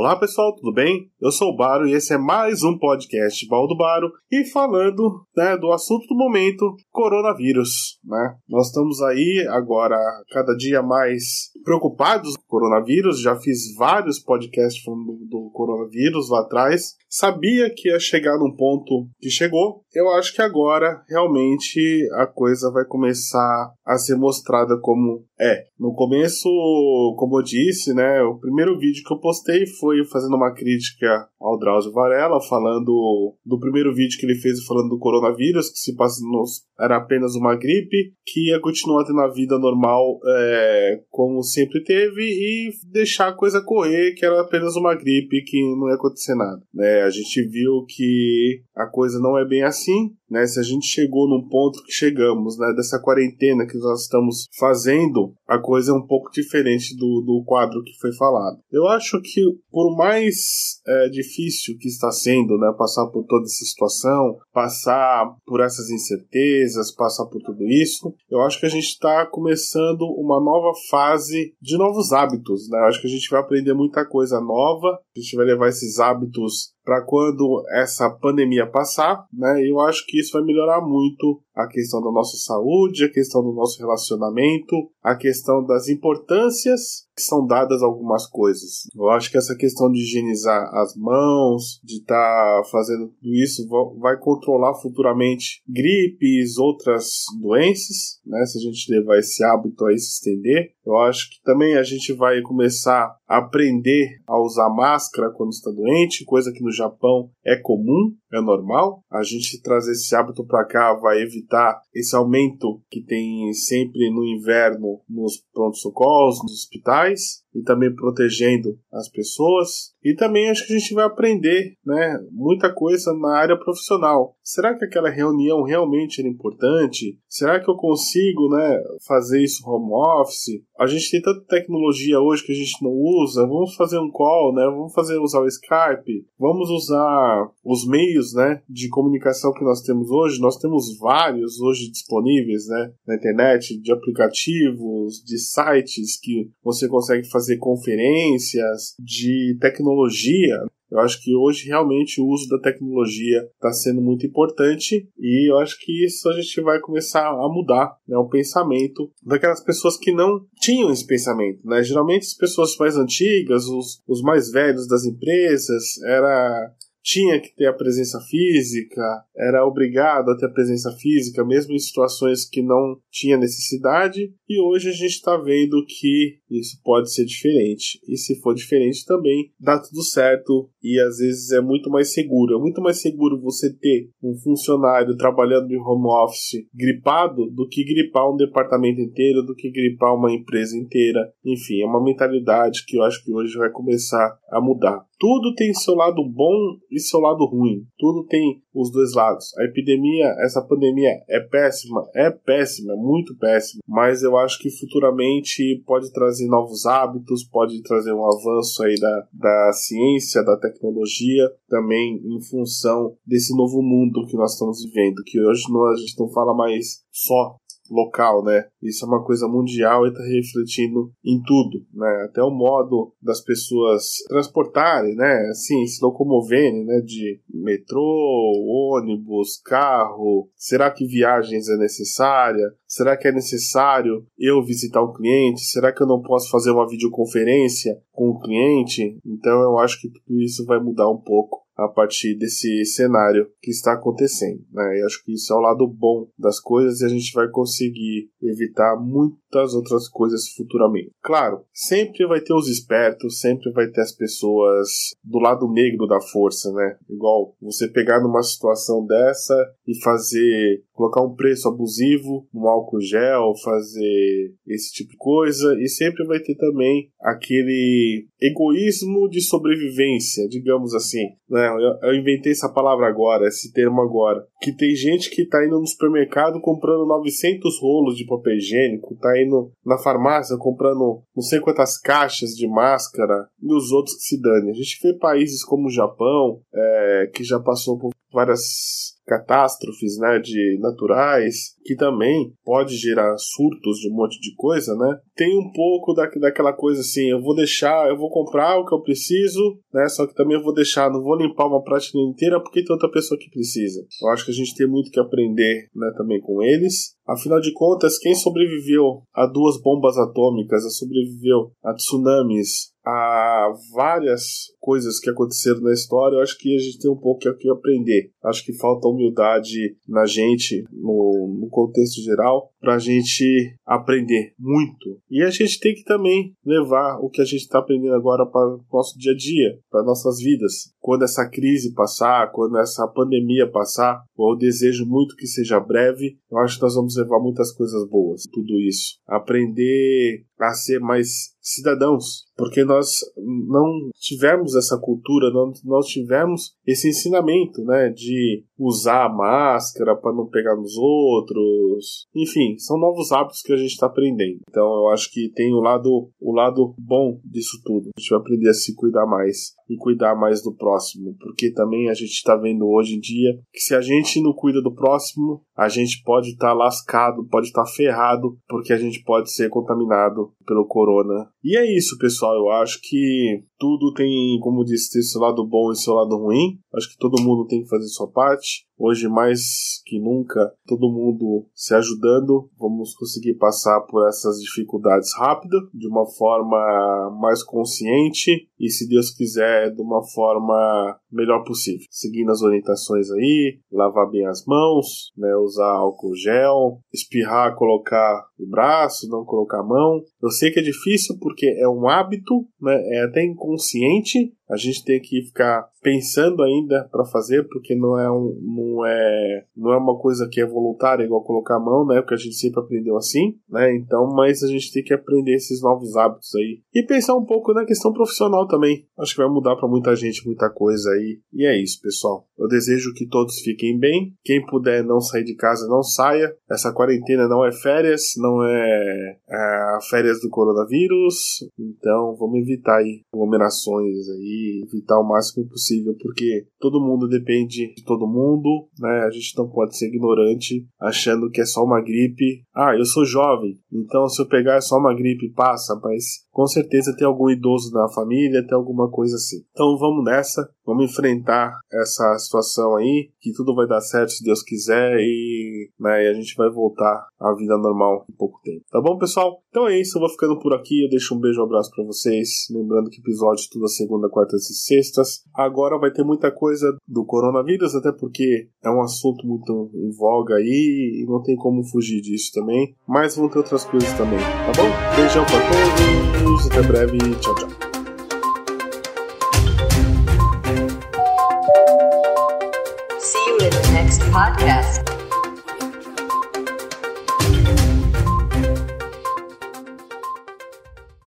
Olá pessoal, tudo bem? Eu sou o Baro e esse é mais um podcast Baldo Baro e falando né, do assunto do momento, coronavírus. Né? Nós estamos aí agora cada dia mais preocupados com o coronavírus, já fiz vários podcasts falando do, do coronavírus lá atrás, sabia que ia chegar num ponto que chegou. Eu acho que agora realmente a coisa vai começar a ser mostrada como é. No começo, como eu disse, né, o primeiro vídeo que eu postei foi fazendo uma crítica ao Drauzio Varela, falando do primeiro vídeo que ele fez falando do coronavírus, que se passa nos, era apenas uma gripe, que ia continuar tendo a vida normal é, como sempre teve e deixar a coisa correr, que era apenas uma gripe, que não ia acontecer nada. Né? A gente viu que a coisa não é bem assim, assim, né? Se a gente chegou num ponto que chegamos, né? Dessa quarentena que nós estamos fazendo, a coisa é um pouco diferente do, do quadro que foi falado. Eu acho que por mais é, difícil que está sendo, né? Passar por toda essa situação, passar por essas incertezas, passar por tudo isso, eu acho que a gente está começando uma nova fase de novos hábitos, né? Eu acho que a gente vai aprender muita coisa nova, a gente vai levar esses hábitos para quando essa pandemia passar, né? Eu acho que isso vai melhorar muito a questão da nossa saúde, a questão do nosso relacionamento, a questão das importâncias são dadas algumas coisas. Eu acho que essa questão de higienizar as mãos, de estar tá fazendo tudo isso, vai controlar futuramente gripes, outras doenças, né? Se a gente levar esse hábito a se estender. Eu acho que também a gente vai começar a aprender a usar máscara quando está doente, coisa que no Japão é comum, é normal. A gente trazer esse hábito para cá vai evitar esse aumento que tem sempre no inverno nos pronto-socorros, nos hospitais guys. E também protegendo as pessoas. E também acho que a gente vai aprender, né, muita coisa na área profissional. Será que aquela reunião realmente era importante? Será que eu consigo, né, fazer isso home office? A gente tem tanta tecnologia hoje que a gente não usa. Vamos fazer um call, né? Vamos fazer usar o Skype. Vamos usar os meios, né, de comunicação que nós temos hoje. Nós temos vários hoje disponíveis, né, na internet, de aplicativos, de sites que você consegue fazer fazer conferências, de tecnologia. Eu acho que hoje realmente o uso da tecnologia está sendo muito importante e eu acho que isso a gente vai começar a mudar né, o pensamento daquelas pessoas que não tinham esse pensamento. Né? Geralmente as pessoas mais antigas, os, os mais velhos das empresas, era tinha que ter a presença física, era obrigado a ter a presença física, mesmo em situações que não tinha necessidade, e hoje a gente está vendo que isso pode ser diferente. E se for diferente também, dá tudo certo e às vezes é muito mais seguro. É muito mais seguro você ter um funcionário trabalhando de home office gripado do que gripar um departamento inteiro, do que gripar uma empresa inteira. Enfim, é uma mentalidade que eu acho que hoje vai começar a mudar. Tudo tem seu lado bom e seu lado ruim. Tudo tem os dois lados. A epidemia, essa pandemia é péssima, é péssima, é muito péssima, mas eu acho que futuramente pode trazer novos hábitos, pode trazer um avanço aí da, da ciência, da tecnologia, também em função desse novo mundo que nós estamos vivendo, que hoje não, a gente não fala mais só local, né? Isso é uma coisa mundial e está refletindo em tudo, né? Até o modo das pessoas transportarem, né? Assim, se locomoverem, né? De metrô, ônibus, carro. Será que viagens é necessária? Será que é necessário eu visitar o cliente? Será que eu não posso fazer uma videoconferência com o cliente? Então eu acho que tudo isso vai mudar um pouco a partir desse cenário que está acontecendo. Né? E acho que isso é o lado bom das coisas e a gente vai conseguir evitar muitas outras coisas futuramente. Claro, sempre vai ter os espertos, sempre vai ter as pessoas do lado negro da força, né? Igual você pegar numa situação dessa e fazer colocar um preço abusivo no álcool gel, fazer esse tipo de coisa, e sempre vai ter também aquele egoísmo de sobrevivência, digamos assim. Né? Eu, eu inventei essa palavra agora, esse termo agora. Que tem gente que tá indo no supermercado comprando 900 rolos de papel higiênico, tá indo na farmácia comprando não sei quantas caixas de máscara, e os outros que se dane. A gente vê países como o Japão, é, que já passou por várias catástrofes, né, de naturais, que também pode gerar surtos de um monte de coisa, né? Tem um pouco da, daquela coisa assim, eu vou deixar, eu vou comprar o que eu preciso, né? Só que também eu vou deixar, não vou limpar uma prateleira inteira porque tem outra pessoa que precisa. Eu acho que a gente tem muito que aprender, né, também com eles. Afinal de contas, quem sobreviveu a duas bombas atômicas, a sobreviveu a tsunamis, a várias coisas que aconteceram na história, eu acho que a gente tem um pouco que aprender. Acho que falta humildade na gente, no, no contexto geral, para a gente aprender muito. E a gente tem que também levar o que a gente está aprendendo agora para o nosso dia a dia, para nossas vidas. Quando essa crise passar, quando essa pandemia passar, eu desejo muito que seja breve, eu acho que nós vamos levar muitas coisas boas, tudo isso. Aprender a ser mais cidadãos, porque nós não tivemos essa cultura, não, nós tivemos esse ensinamento, né, de usar a máscara para não pegar nos outros, enfim, são novos hábitos que a gente está aprendendo. Então eu acho que tem o lado, o lado bom disso tudo. A gente vai aprender a se cuidar mais e cuidar mais do próximo, porque também a gente está vendo hoje em dia que se a gente não cuida do próximo, a gente pode estar tá lascado, pode estar tá ferrado, porque a gente pode ser contaminado pelo corona. E é isso, pessoal. Eu acho que tudo tem, como disse, tem seu lado bom e seu lado ruim. Acho que todo mundo tem que fazer sua parte. Hoje, mais que nunca, todo mundo se ajudando. Vamos conseguir passar por essas dificuldades rápido, de uma forma mais consciente e, se Deus quiser, de uma forma melhor possível. Seguindo as orientações aí, lavar bem as mãos, né, usar álcool gel, espirrar, colocar o braço, não colocar a mão. Eu sei que é difícil porque é um hábito, né, é até inconsciente, a gente tem que ficar pensando ainda para fazer, porque não é, um, não, é, não é uma coisa que é voluntária, igual colocar a mão, né? Porque a gente sempre aprendeu assim, né? Então, mas a gente tem que aprender esses novos hábitos aí. E pensar um pouco na questão profissional também. Acho que vai mudar para muita gente muita coisa aí. E é isso, pessoal. Eu desejo que todos fiquem bem. Quem puder não sair de casa, não saia. Essa quarentena não é férias, não é, é férias do coronavírus. Então, vamos evitar aí aglomerações aí evitar o máximo possível, porque todo mundo depende de todo mundo, né? A gente não pode ser ignorante achando que é só uma gripe. Ah, eu sou jovem, então se eu pegar é só uma gripe, passa, mas com certeza tem algum idoso na família, tem alguma coisa assim. Então vamos nessa, vamos enfrentar essa situação aí, que tudo vai dar certo se Deus quiser e, né, e a gente vai voltar à vida normal em pouco tempo. Tá bom, pessoal? Então é isso, eu vou ficando por aqui, eu deixo um beijo, um abraço para vocês, lembrando que episódio tudo a segunda, quartas e sextas. Agora vai ter muita coisa do coronavírus, até porque é um assunto muito em voga aí e não tem como fugir disso também, mas vão ter outras coisas também, tá bom? Beijão pra todos até breve. Tchau, tchau. Podcast.